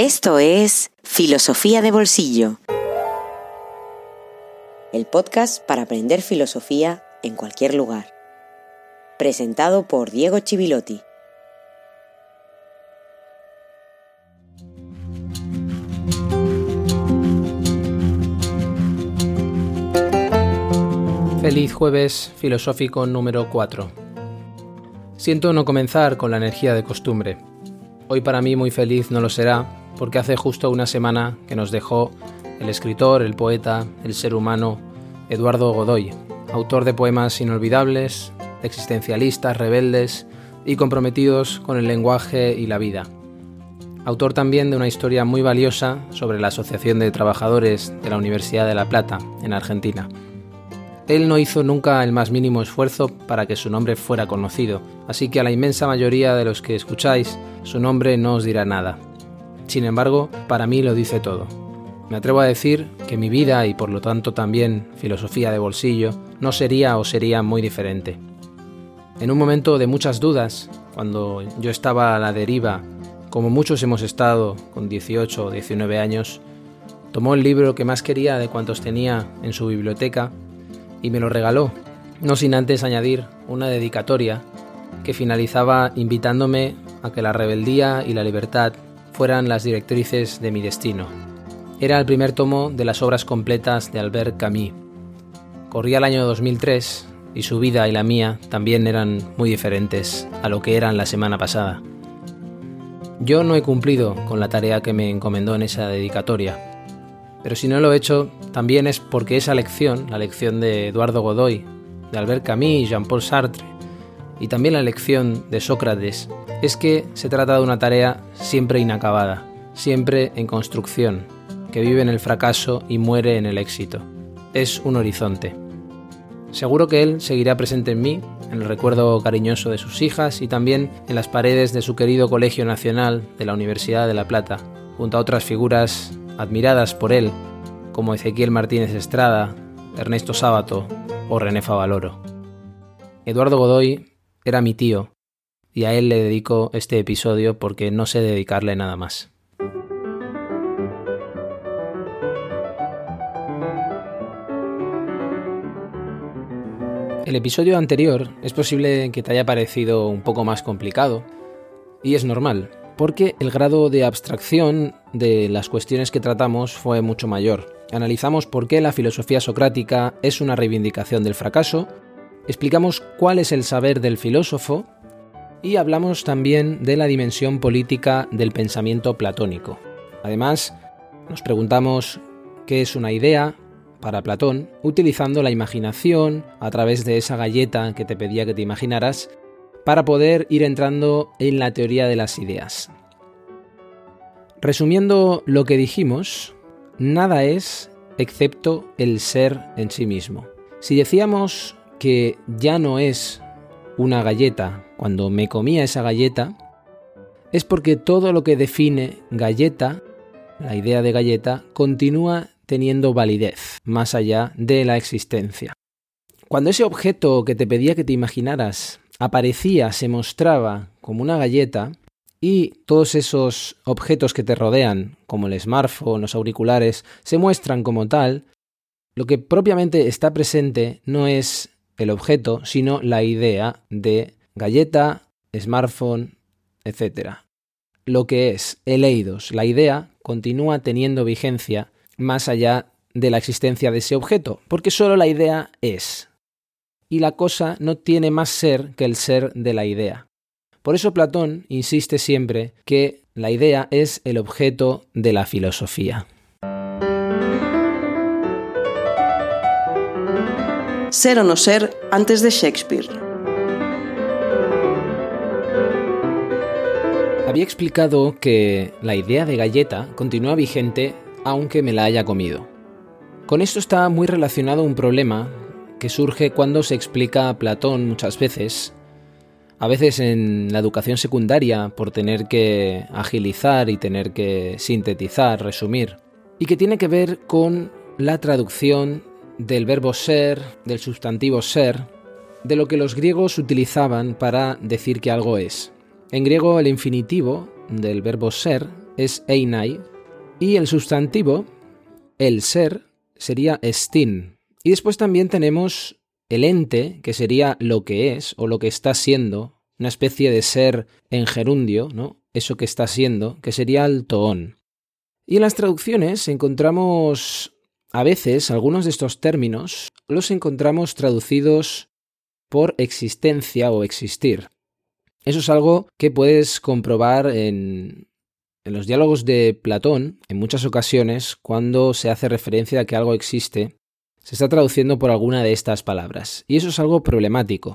Esto es Filosofía de Bolsillo, el podcast para aprender filosofía en cualquier lugar. Presentado por Diego Chivilotti. Feliz jueves filosófico número 4. Siento no comenzar con la energía de costumbre. Hoy para mí muy feliz no lo será, porque hace justo una semana que nos dejó el escritor, el poeta, el ser humano Eduardo Godoy, autor de poemas inolvidables, existencialistas, rebeldes y comprometidos con el lenguaje y la vida. Autor también de una historia muy valiosa sobre la Asociación de Trabajadores de la Universidad de La Plata, en Argentina. Él no hizo nunca el más mínimo esfuerzo para que su nombre fuera conocido, así que a la inmensa mayoría de los que escucháis, su nombre no os dirá nada. Sin embargo, para mí lo dice todo. Me atrevo a decir que mi vida y por lo tanto también filosofía de bolsillo no sería o sería muy diferente. En un momento de muchas dudas, cuando yo estaba a la deriva, como muchos hemos estado con 18 o 19 años, tomó el libro que más quería de cuantos tenía en su biblioteca y me lo regaló, no sin antes añadir una dedicatoria que finalizaba invitándome a que la rebeldía y la libertad fueran las directrices de mi destino. Era el primer tomo de las obras completas de Albert Camus. Corría el año 2003 y su vida y la mía también eran muy diferentes a lo que eran la semana pasada. Yo no he cumplido con la tarea que me encomendó en esa dedicatoria, pero si no lo he hecho también es porque esa lección, la lección de Eduardo Godoy, de Albert Camus y Jean-Paul Sartre, y también la lección de Sócrates, es que se trata de una tarea siempre inacabada, siempre en construcción, que vive en el fracaso y muere en el éxito. Es un horizonte. Seguro que él seguirá presente en mí, en el recuerdo cariñoso de sus hijas y también en las paredes de su querido Colegio Nacional de la Universidad de La Plata, junto a otras figuras admiradas por él, como Ezequiel Martínez Estrada, Ernesto Sábato o René Favaloro. Eduardo Godoy era mi tío y a él le dedico este episodio porque no sé dedicarle nada más. El episodio anterior es posible que te haya parecido un poco más complicado y es normal, porque el grado de abstracción de las cuestiones que tratamos fue mucho mayor. Analizamos por qué la filosofía socrática es una reivindicación del fracaso, explicamos cuál es el saber del filósofo y hablamos también de la dimensión política del pensamiento platónico. Además, nos preguntamos qué es una idea para Platón, utilizando la imaginación a través de esa galleta que te pedía que te imaginaras, para poder ir entrando en la teoría de las ideas. Resumiendo lo que dijimos, nada es excepto el ser en sí mismo. Si decíamos que ya no es una galleta cuando me comía esa galleta, es porque todo lo que define galleta, la idea de galleta, continúa teniendo validez más allá de la existencia. Cuando ese objeto que te pedía que te imaginaras aparecía, se mostraba como una galleta, y todos esos objetos que te rodean, como el smartphone, los auriculares, se muestran como tal, lo que propiamente está presente no es el objeto, sino la idea de galleta, smartphone, etc. Lo que es el eidos, la idea, continúa teniendo vigencia más allá de la existencia de ese objeto, porque solo la idea es. Y la cosa no tiene más ser que el ser de la idea. Por eso Platón insiste siempre que la idea es el objeto de la filosofía. Ser o no ser antes de Shakespeare. Había explicado que la idea de galleta continúa vigente aunque me la haya comido. Con esto está muy relacionado un problema que surge cuando se explica a Platón muchas veces, a veces en la educación secundaria por tener que agilizar y tener que sintetizar, resumir, y que tiene que ver con la traducción del verbo ser, del sustantivo ser, de lo que los griegos utilizaban para decir que algo es. En griego el infinitivo del verbo ser es einai y el sustantivo, el ser, sería estin. Y después también tenemos el ente, que sería lo que es o lo que está siendo, una especie de ser en gerundio, ¿no? Eso que está siendo, que sería el toón. Y en las traducciones encontramos a veces algunos de estos términos los encontramos traducidos por existencia o existir. Eso es algo que puedes comprobar en, en los diálogos de Platón, en muchas ocasiones, cuando se hace referencia a que algo existe, se está traduciendo por alguna de estas palabras. Y eso es algo problemático.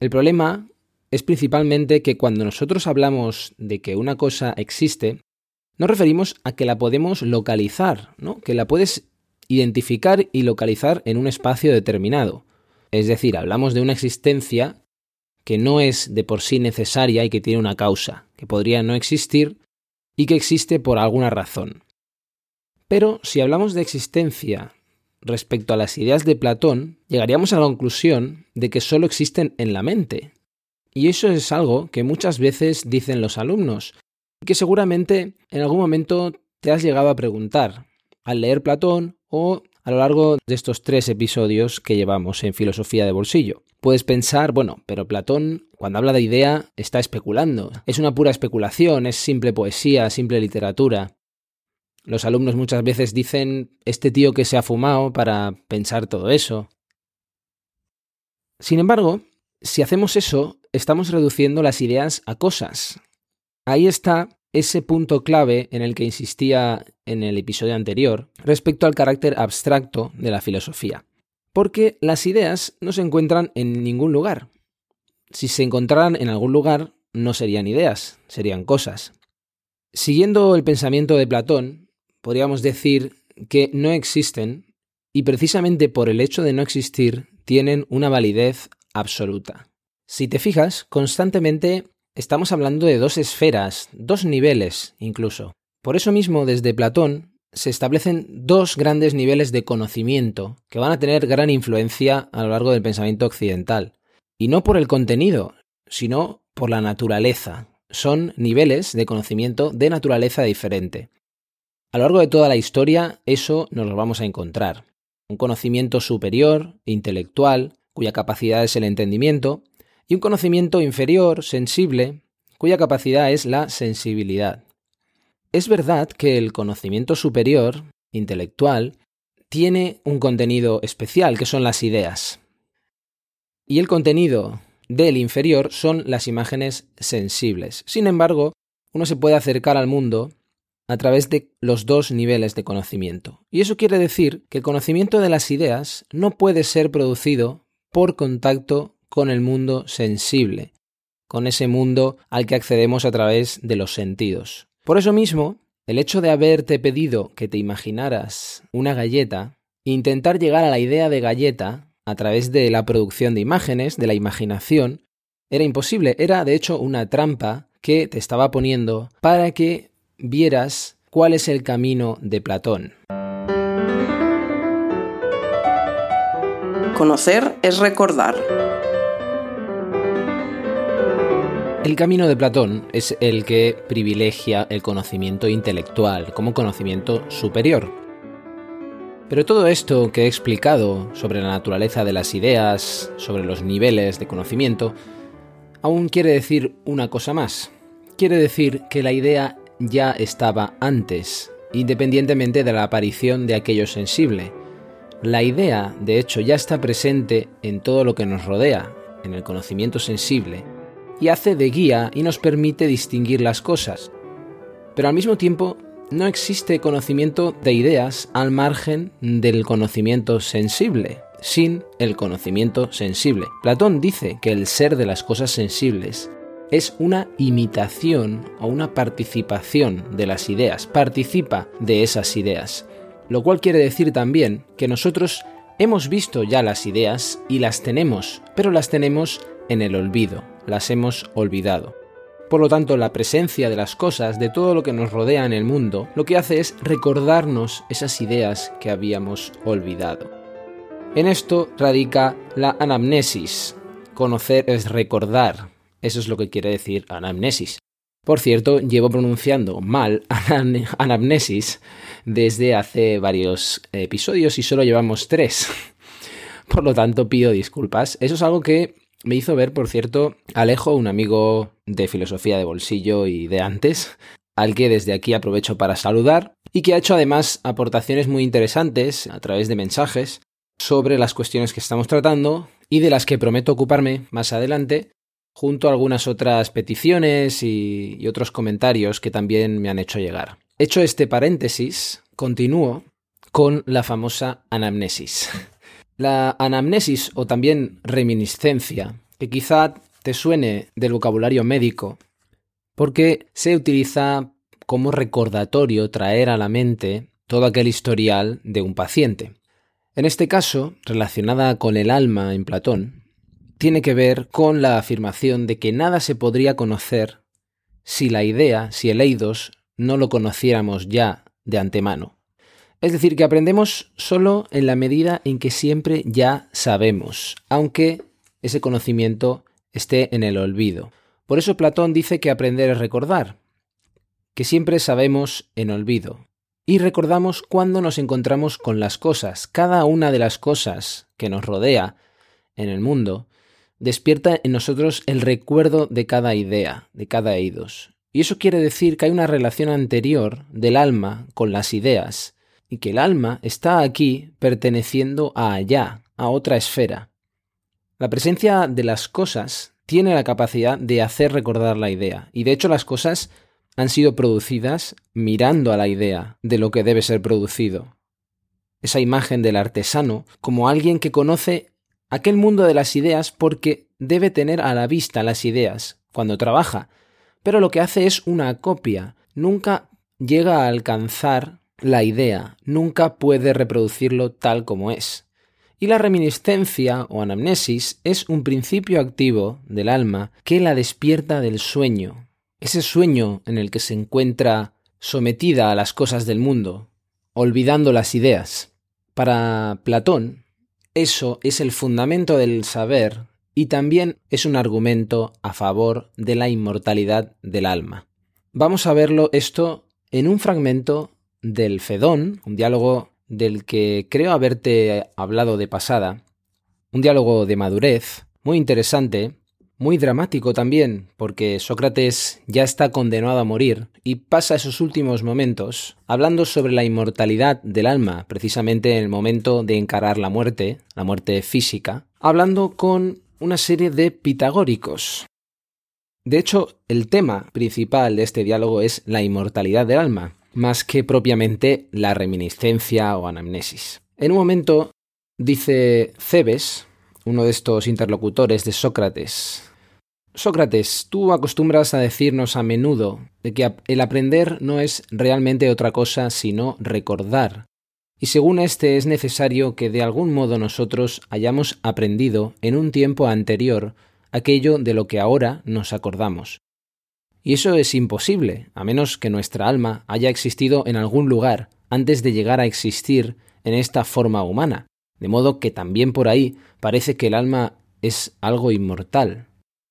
El problema es principalmente que cuando nosotros hablamos de que una cosa existe, nos referimos a que la podemos localizar, ¿no? Que la puedes identificar y localizar en un espacio determinado. Es decir, hablamos de una existencia que no es de por sí necesaria y que tiene una causa, que podría no existir y que existe por alguna razón. Pero si hablamos de existencia respecto a las ideas de Platón, llegaríamos a la conclusión de que solo existen en la mente. Y eso es algo que muchas veces dicen los alumnos, y que seguramente en algún momento te has llegado a preguntar al leer Platón o a lo largo de estos tres episodios que llevamos en Filosofía de Bolsillo. Puedes pensar, bueno, pero Platón, cuando habla de idea, está especulando. Es una pura especulación, es simple poesía, simple literatura. Los alumnos muchas veces dicen, este tío que se ha fumado para pensar todo eso. Sin embargo, si hacemos eso, estamos reduciendo las ideas a cosas. Ahí está ese punto clave en el que insistía en el episodio anterior respecto al carácter abstracto de la filosofía. Porque las ideas no se encuentran en ningún lugar. Si se encontraran en algún lugar, no serían ideas, serían cosas. Siguiendo el pensamiento de Platón, podríamos decir que no existen y precisamente por el hecho de no existir tienen una validez absoluta. Si te fijas, constantemente estamos hablando de dos esferas, dos niveles incluso. Por eso mismo, desde Platón, se establecen dos grandes niveles de conocimiento que van a tener gran influencia a lo largo del pensamiento occidental. Y no por el contenido, sino por la naturaleza. Son niveles de conocimiento de naturaleza diferente. A lo largo de toda la historia eso nos lo vamos a encontrar. Un conocimiento superior, intelectual, cuya capacidad es el entendimiento, y un conocimiento inferior, sensible, cuya capacidad es la sensibilidad. Es verdad que el conocimiento superior, intelectual, tiene un contenido especial, que son las ideas. Y el contenido del inferior son las imágenes sensibles. Sin embargo, uno se puede acercar al mundo a través de los dos niveles de conocimiento. Y eso quiere decir que el conocimiento de las ideas no puede ser producido por contacto con el mundo sensible, con ese mundo al que accedemos a través de los sentidos. Por eso mismo, el hecho de haberte pedido que te imaginaras una galleta, intentar llegar a la idea de galleta a través de la producción de imágenes, de la imaginación, era imposible, era de hecho una trampa que te estaba poniendo para que vieras cuál es el camino de Platón. Conocer es recordar. El camino de Platón es el que privilegia el conocimiento intelectual como conocimiento superior. Pero todo esto que he explicado sobre la naturaleza de las ideas, sobre los niveles de conocimiento, aún quiere decir una cosa más. Quiere decir que la idea ya estaba antes, independientemente de la aparición de aquello sensible. La idea, de hecho, ya está presente en todo lo que nos rodea, en el conocimiento sensible, y hace de guía y nos permite distinguir las cosas. Pero al mismo tiempo, no existe conocimiento de ideas al margen del conocimiento sensible, sin el conocimiento sensible. Platón dice que el ser de las cosas sensibles es una imitación o una participación de las ideas, participa de esas ideas. Lo cual quiere decir también que nosotros hemos visto ya las ideas y las tenemos, pero las tenemos en el olvido, las hemos olvidado. Por lo tanto, la presencia de las cosas, de todo lo que nos rodea en el mundo, lo que hace es recordarnos esas ideas que habíamos olvidado. En esto radica la anamnesis. Conocer es recordar. Eso es lo que quiere decir anamnesis. Por cierto, llevo pronunciando mal anamnesis desde hace varios episodios y solo llevamos tres. Por lo tanto, pido disculpas. Eso es algo que me hizo ver, por cierto, Alejo, un amigo de filosofía de bolsillo y de antes, al que desde aquí aprovecho para saludar, y que ha hecho además aportaciones muy interesantes a través de mensajes sobre las cuestiones que estamos tratando y de las que prometo ocuparme más adelante, junto a algunas otras peticiones y, otros comentarios que también me han hecho llegar. Hecho este paréntesis, continúo con la famosa anamnesis. La anamnesis o también reminiscencia, que quizá te suene del vocabulario médico, porque se utiliza como recordatorio traer a la mente todo aquel historial de un paciente. En este caso, relacionada con el alma en Platón, tiene que ver con la afirmación de que nada se podría conocer si la idea, si el eidos, no lo conociéramos ya de antemano. Es decir, que aprendemos solo en la medida en que siempre ya sabemos, aunque ese conocimiento esté en el olvido. Por eso Platón dice que aprender es recordar, que siempre sabemos en olvido. Y recordamos cuando nos encontramos con las cosas. Cada una de las cosas que nos rodea en el mundo despierta en nosotros el recuerdo de cada idea, de cada eidos. Y eso quiere decir que hay una relación anterior del alma con las ideas, y que el alma está aquí perteneciendo a allá, a otra esfera. La presencia de las cosas tiene la capacidad de hacer recordar la idea, y de hecho las cosas han sido producidas mirando a la idea de lo que debe ser producido. Esa imagen del artesano como alguien que conoce aquel mundo de las ideas porque debe tener a la vista las ideas cuando trabaja, pero lo que hace es una copia, nunca llega a alcanzar la idea nunca puede reproducirlo tal como es. Y la reminiscencia o anamnesis es un principio activo del alma que la despierta del sueño, ese sueño en el que se encuentra sometida a las cosas del mundo, olvidando las ideas. Para Platón, eso es el fundamento del saber y también es un argumento a favor de la inmortalidad del alma. Vamos a verlo esto en un fragmento del Fedón, un diálogo del que creo haberte hablado de pasada, un diálogo de madurez, muy interesante, muy dramático también, porque Sócrates ya está condenado a morir y pasa esos últimos momentos hablando sobre la inmortalidad del alma, precisamente en el momento de encarar la muerte, la muerte física, hablando con una serie de pitagóricos. De hecho, el tema principal de este diálogo es la inmortalidad del alma, más que propiamente la reminiscencia o anamnesis. En un momento dice Cebes, uno de estos interlocutores de Sócrates, Sócrates, tú acostumbras a decirnos a menudo de que el aprender no es realmente otra cosa sino recordar, y según este es necesario que de algún modo nosotros hayamos aprendido en un tiempo anterior aquello de lo que ahora nos acordamos. Y eso es imposible, a menos que nuestra alma haya existido en algún lugar antes de llegar a existir en esta forma humana, de modo que también por ahí parece que el alma es algo inmortal.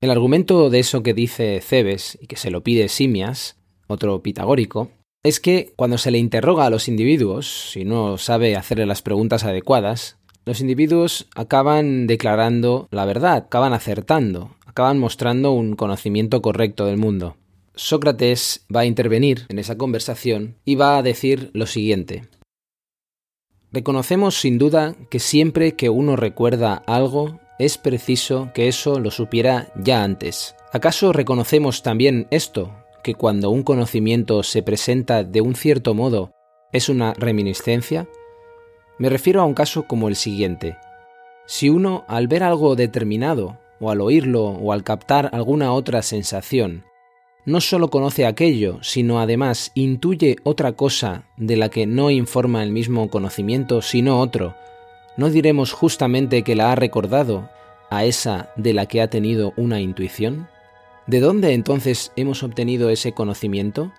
El argumento de eso que dice Cebes y que se lo pide Simias, otro pitagórico, es que cuando se le interroga a los individuos, si no sabe hacerle las preguntas adecuadas, los individuos acaban declarando la verdad, acaban acertando, acaban mostrando un conocimiento correcto del mundo. Sócrates va a intervenir en esa conversación y va a decir lo siguiente. Reconocemos sin duda que siempre que uno recuerda algo, es preciso que eso lo supiera ya antes. ¿Acaso reconocemos también esto, que cuando un conocimiento se presenta de un cierto modo, es una reminiscencia? Me refiero a un caso como el siguiente. Si uno, al ver algo determinado, o al oírlo o al captar alguna otra sensación, no sólo conoce aquello, sino además intuye otra cosa de la que no informa el mismo conocimiento, sino otro, ¿no diremos justamente que la ha recordado a esa de la que ha tenido una intuición? ¿De dónde entonces hemos obtenido ese conocimiento?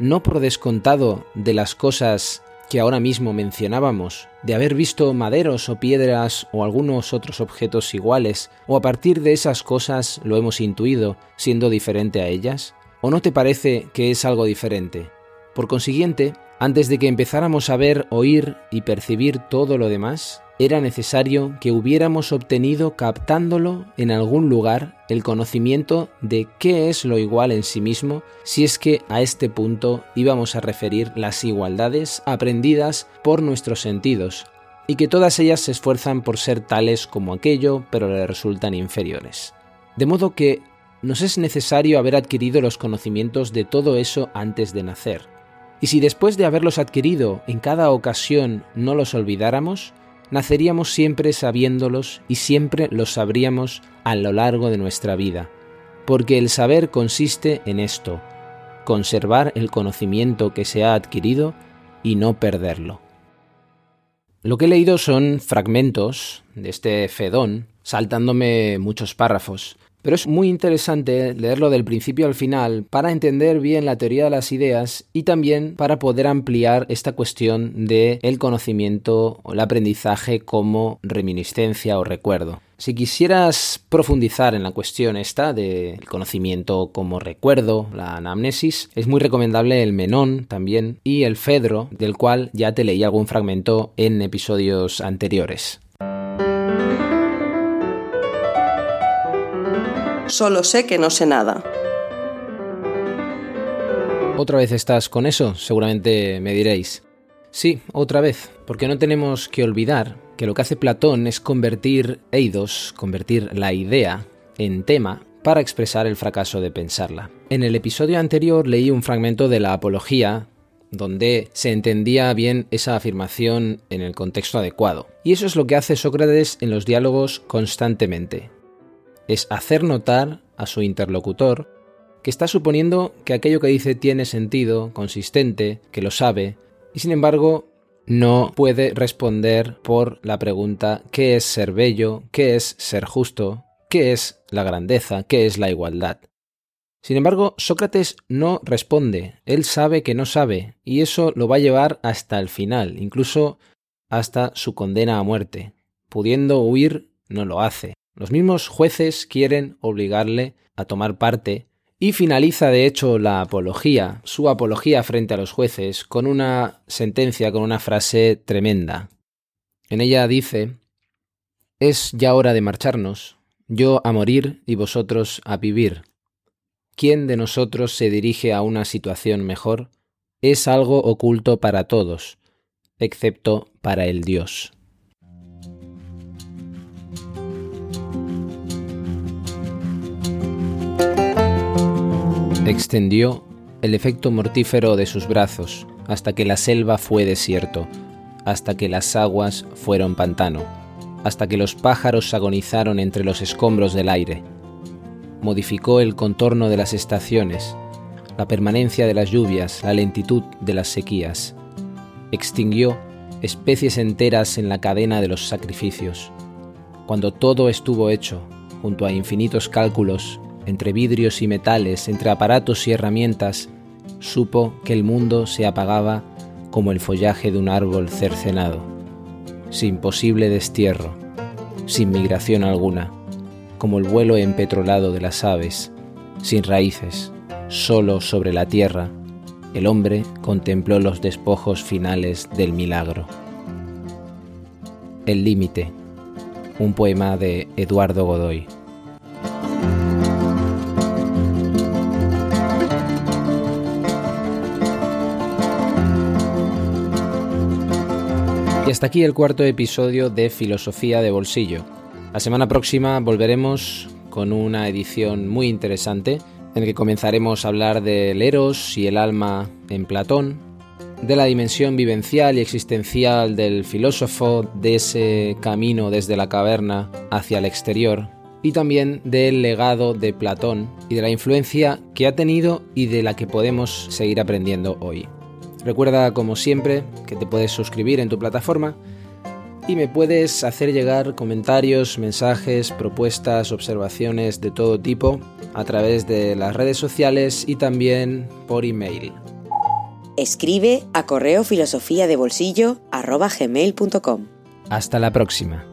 No por descontado de las cosas que ahora mismo mencionábamos, de haber visto maderos o piedras o algunos otros objetos iguales, o a partir de esas cosas lo hemos intuido, siendo diferente a ellas? ¿O no te parece que es algo diferente? Por consiguiente, antes de que empezáramos a ver, oír y percibir todo lo demás, era necesario que hubiéramos obtenido captándolo en algún lugar el conocimiento de qué es lo igual en sí mismo si es que a este punto íbamos a referir las igualdades aprendidas por nuestros sentidos y que todas ellas se esfuerzan por ser tales como aquello pero le resultan inferiores. De modo que nos es necesario haber adquirido los conocimientos de todo eso antes de nacer. Y si después de haberlos adquirido en cada ocasión no los olvidáramos, naceríamos siempre sabiéndolos y siempre los sabríamos a lo largo de nuestra vida, porque el saber consiste en esto, conservar el conocimiento que se ha adquirido y no perderlo. Lo que he leído son fragmentos de este Fedón, saltándome muchos párrafos, pero es muy interesante leerlo del principio al final para entender bien la teoría de las ideas y también para poder ampliar esta cuestión de el conocimiento o el aprendizaje como reminiscencia o recuerdo. Si quisieras profundizar en la cuestión esta del conocimiento como recuerdo, la anamnesis, es muy recomendable el Menón también y el Fedro, del cual ya te leí algún fragmento en episodios anteriores. Solo sé que no sé nada. ¿Otra vez estás con eso? Seguramente me diréis. Sí, otra vez, porque no tenemos que olvidar que lo que hace Platón es convertir eidos, convertir la idea, en tema para expresar el fracaso de pensarla. En el episodio anterior leí un fragmento de la Apología donde se entendía bien esa afirmación en el contexto adecuado. Y eso es lo que hace Sócrates en los diálogos constantemente es hacer notar a su interlocutor que está suponiendo que aquello que dice tiene sentido, consistente, que lo sabe, y sin embargo no puede responder por la pregunta ¿qué es ser bello? ¿qué es ser justo? ¿qué es la grandeza? ¿qué es la igualdad? Sin embargo, Sócrates no responde, él sabe que no sabe, y eso lo va a llevar hasta el final, incluso hasta su condena a muerte. Pudiendo huir, no lo hace. Los mismos jueces quieren obligarle a tomar parte y finaliza de hecho la apología, su apología frente a los jueces, con una sentencia, con una frase tremenda. En ella dice, Es ya hora de marcharnos, yo a morir y vosotros a vivir. ¿Quién de nosotros se dirige a una situación mejor? Es algo oculto para todos, excepto para el Dios. Extendió el efecto mortífero de sus brazos hasta que la selva fue desierto, hasta que las aguas fueron pantano, hasta que los pájaros agonizaron entre los escombros del aire. Modificó el contorno de las estaciones, la permanencia de las lluvias, la lentitud de las sequías. Extinguió especies enteras en la cadena de los sacrificios. Cuando todo estuvo hecho, junto a infinitos cálculos, entre vidrios y metales, entre aparatos y herramientas, supo que el mundo se apagaba como el follaje de un árbol cercenado, sin posible destierro, sin migración alguna, como el vuelo empetrolado de las aves, sin raíces, solo sobre la tierra, el hombre contempló los despojos finales del milagro. El límite, un poema de Eduardo Godoy. Hasta aquí el cuarto episodio de Filosofía de Bolsillo. La semana próxima volveremos con una edición muy interesante en la que comenzaremos a hablar del eros y el alma en Platón, de la dimensión vivencial y existencial del filósofo, de ese camino desde la caverna hacia el exterior, y también del legado de Platón y de la influencia que ha tenido y de la que podemos seguir aprendiendo hoy. Recuerda, como siempre, que te puedes suscribir en tu plataforma y me puedes hacer llegar comentarios, mensajes, propuestas, observaciones de todo tipo a través de las redes sociales y también por email. Escribe a correo filosofía de bolsillo Hasta la próxima.